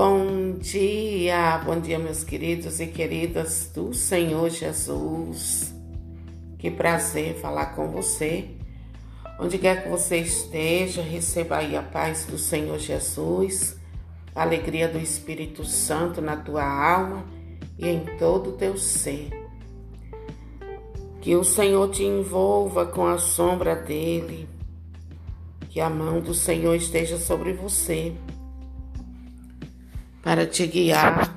Bom dia, bom dia, meus queridos e queridas do Senhor Jesus. Que prazer falar com você. Onde quer que você esteja, receba aí a paz do Senhor Jesus, a alegria do Espírito Santo na tua alma e em todo o teu ser. Que o Senhor te envolva com a sombra dele, que a mão do Senhor esteja sobre você para te guiar,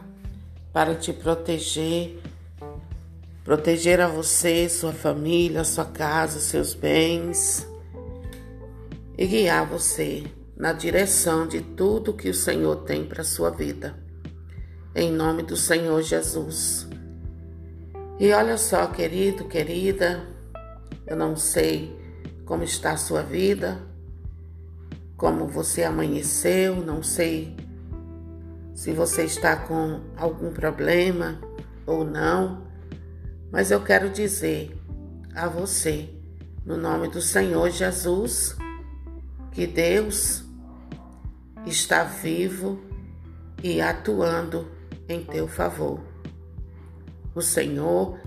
para te proteger, proteger a você, sua família, sua casa, seus bens e guiar você na direção de tudo que o Senhor tem para sua vida. Em nome do Senhor Jesus. E olha só, querido, querida, eu não sei como está a sua vida, como você amanheceu, não sei se você está com algum problema ou não, mas eu quero dizer a você, no nome do Senhor Jesus, que Deus está vivo e atuando em teu favor. O Senhor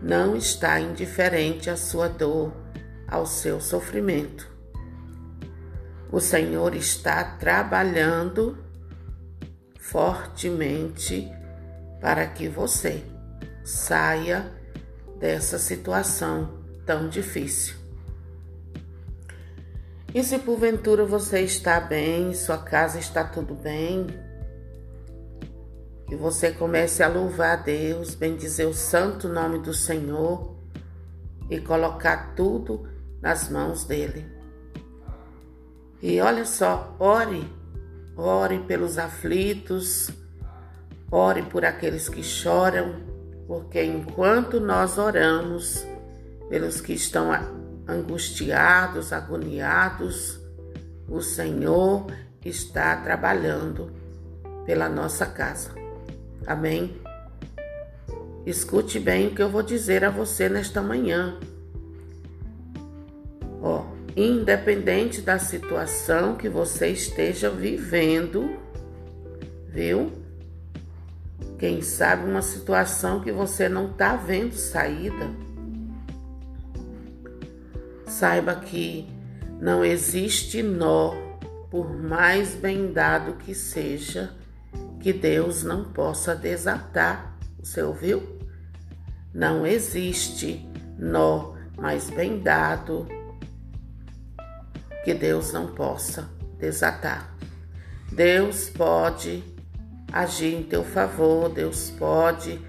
não está indiferente à sua dor, ao seu sofrimento. O Senhor está trabalhando fortemente para que você saia dessa situação tão difícil. E se porventura você está bem, sua casa está tudo bem, que você comece a louvar a Deus, bendizer o santo nome do Senhor e colocar tudo nas mãos dele. E olha só, ore Ore pelos aflitos, ore por aqueles que choram, porque enquanto nós oramos pelos que estão angustiados, agoniados, o Senhor está trabalhando pela nossa casa. Amém? Escute bem o que eu vou dizer a você nesta manhã. Ó, independente da situação que você esteja vivendo, viu? Quem sabe uma situação que você não está vendo saída. Saiba que não existe nó, por mais bem dado que seja, que Deus não possa desatar. Você ouviu? Não existe nó mais bem dado que Deus não possa desatar. Deus pode agir em teu favor, Deus pode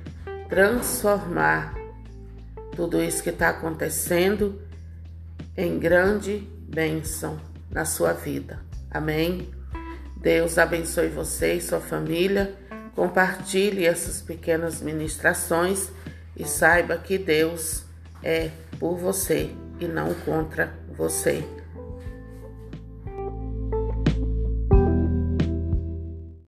transformar tudo isso que está acontecendo em grande bênção na sua vida. Amém? Deus abençoe você e sua família. Compartilhe essas pequenas ministrações e saiba que Deus é por você e não contra você.